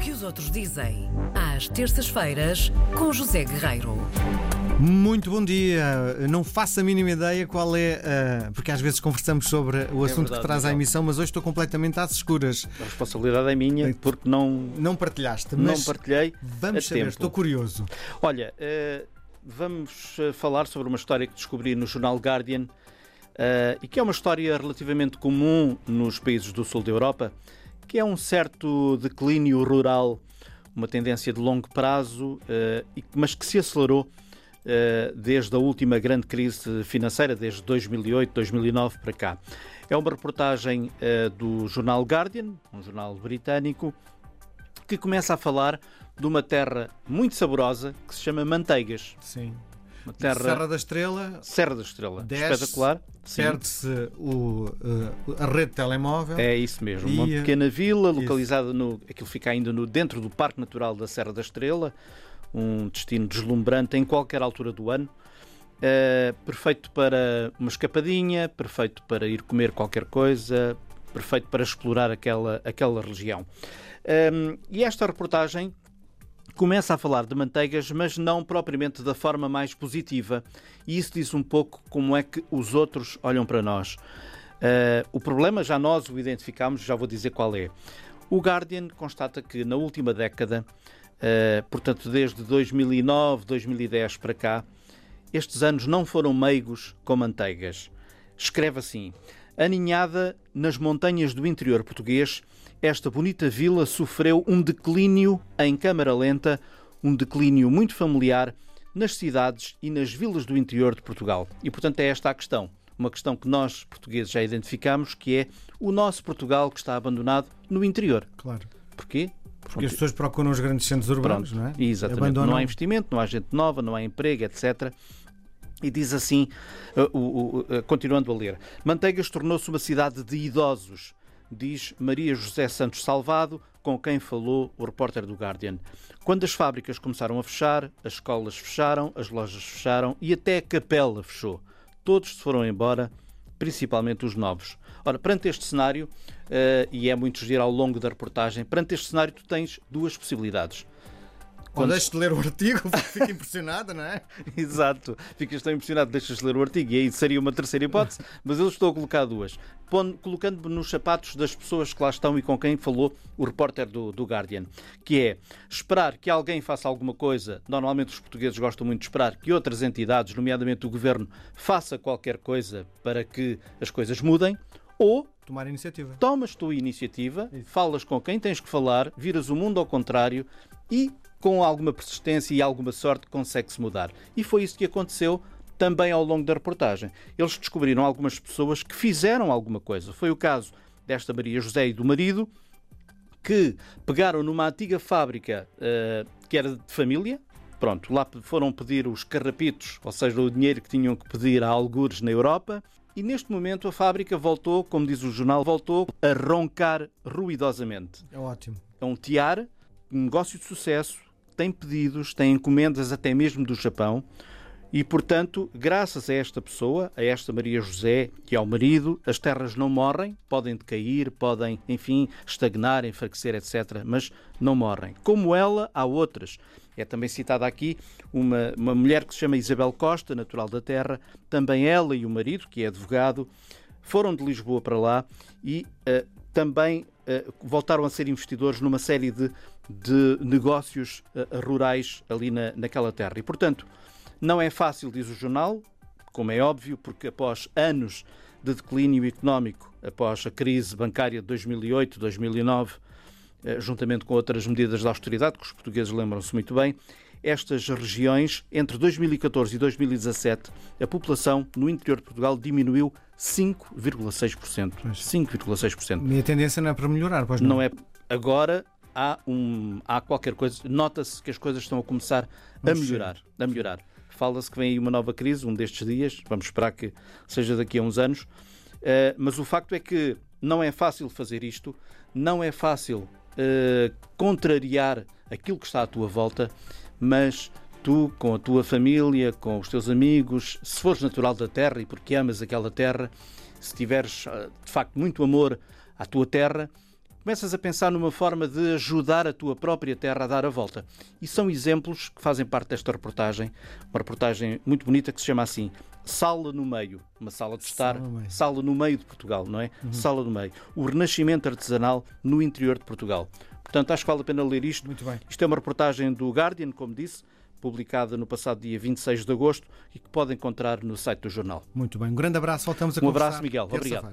que os outros dizem, às terças-feiras, com José Guerreiro. Muito bom dia. Não faço a mínima ideia qual é, uh, porque às vezes conversamos sobre o assunto verdade, que traz à emissão, mas hoje estou completamente às escuras. A responsabilidade é minha porque não, Não partilhaste, não mas partilhei. vamos a saber, tempo. estou curioso. Olha, eh, vamos eh, falar sobre uma história que descobri no jornal Guardian eh, e que é uma história relativamente comum nos países do sul da Europa, que é um certo declínio rural, uma tendência de longo prazo, eh, mas que se acelerou eh, desde a última grande crise financeira, desde 2008, 2009 para cá. É uma reportagem eh, do jornal Guardian, um jornal britânico, que começa a falar de uma terra muito saborosa que se chama Manteigas. Sim. Uma terra Serra da Estrela, Serra da Estrela. Desce, Espetacular. Perde-se uh, a rede de telemóvel. É isso mesmo. E, Uma pequena vila localizada no. Aquilo fica ainda no, dentro do Parque Natural da Serra da Estrela, um destino deslumbrante em qualquer altura do ano. Eh, perfeito para uma escapadinha, perfeito para ir comer qualquer coisa, perfeito para explorar aquela, aquela região. Ehm, e esta reportagem começa a falar de manteigas, mas não propriamente da forma mais positiva, e isso diz um pouco como é que os outros olham para nós. Eh, o problema já nós o identificamos, já vou dizer qual é. O Guardian constata que na última década, eh, portanto desde 2009, 2010 para cá, estes anos não foram meigos com manteigas. Escreve assim: Aninhada nas montanhas do interior português, esta bonita vila sofreu um declínio em câmara lenta, um declínio muito familiar nas cidades e nas vilas do interior de Portugal. E portanto é esta a questão. Uma questão que nós, portugueses, já identificamos, que é o nosso Portugal que está abandonado no interior. Claro. Porquê? Porque as pessoas procuram os grandes centros urbanos, Pronto, não é? Exatamente. Abandonam- Não há investimento, não há gente nova, não há emprego, etc. E diz assim, o- uh, continuando a ler: Manteigas tornou-se uma cidade de idosos, diz Maria José Santos Salvado, com quem falou o repórter do Guardian. Quando as fábricas começaram a fechar, as escolas fecharam, as lojas fecharam e até a capela fechou. Todos se foram embora, principalmente os novos. Ora, perante este cenário, eh, e é muito giro ao longo da reportagem, perante este cenário tu tens duas possibilidades. Ou Quando- deixes de ler o artigo, fico impressionada, não é? Exato. Ficas tão impressionado, deixas de ler o artigo e aí seria uma terceira hipótese, mas eu estou a colocar duas. Colocando-me nos sapatos das pessoas que lá estão e com quem falou o repórter do, do Guardian, que é esperar que alguém faça alguma coisa. Normalmente os portugueses gostam muito de esperar que outras entidades, nomeadamente o governo, faça qualquer coisa para que as coisas mudem, ou Tomar iniciativa. tomas tu a iniciativa, falas com quem tens que falar, viras o mundo ao contrário e, com alguma persistência e alguma sorte, consegue-se mudar. E foi isso que aconteceu também ao longo da reportagem. Eles descobriram algumas pessoas que fizeram alguma coisa. Foi o caso desta Maria José e do marido, que pegaram numa antiga fábrica eh, que era de família. Pronto, lá foram pedir os carrapitos, ou seja, o dinheiro que tinham que pedir a algures na Europa. E neste momento a fábrica voltou, como diz o jornal, voltou a roncar ruidosamente. É ótimo. É um tiar, um negócio de sucesso, tem pedidos, tem encomendas até mesmo do Japão. E, portanto, graças a esta pessoa, a esta Maria José e ao marido, as terras não morrem, podem decair, podem, enfim, estagnar, enfraquecer, etc., mas não morrem. Como ela, há outras. É também citada aqui uma, uma mulher que se chama Isabel Costa, natural da terra, também ela e o marido, que é advogado, foram de Lisboa para lá e eh, também voltaram a ser investidores numa série de, de negócios eh, rurais ali na, naquela terra. E, portanto, não é fácil, diz o jornal, como é óbvio, porque após anos de declínio económico, após a crise bancária de 2008, 2009, eh, juntamente com outras medidas de austeridade, que os portugueses lembram-se muito bem, estas regiões, entre 2014 e 2017, a população no interior de Portugal diminuiu 5,6%. 5,6%. E a tendência não é para melhorar, pois não? Não é agora há um há qualquer coisa, nota-se que as coisas estão a começar a melhorar, a melhorar. Fala-se que vem aí uma nova crise, um destes dias, vamos esperar que seja daqui a uns anos. Eh, mas o facto é que não é fácil fazer isto, não é fácil eh, contrariar aquilo que está à tua volta, mas tu, com a tua família, com os teus amigos, se fores natural da terra e porque amas aquela terra, se tiveres eh, de facto muito amor à tua terra, começas a pensar numa forma de ajudar a tua própria terra a dar a volta. E são exemplos que fazem parte desta reportagem, uma reportagem muito bonita que se chama assim Sala no Meio, uma sala de estar, Sala sala no meio de Portugal, não é? Sala no meio. O renascimento artesanal no interior de Portugal. Portanto, acho que vale a pena ler isto. Muito bem. Isto é uma reportagem do Guardian, como disse, publicada no passado dia 26 de agosto e que pode encontrar no site do jornal. Muito bem. Um grande abraço. Voltamos a Um abraço, Miguel. Obrigado.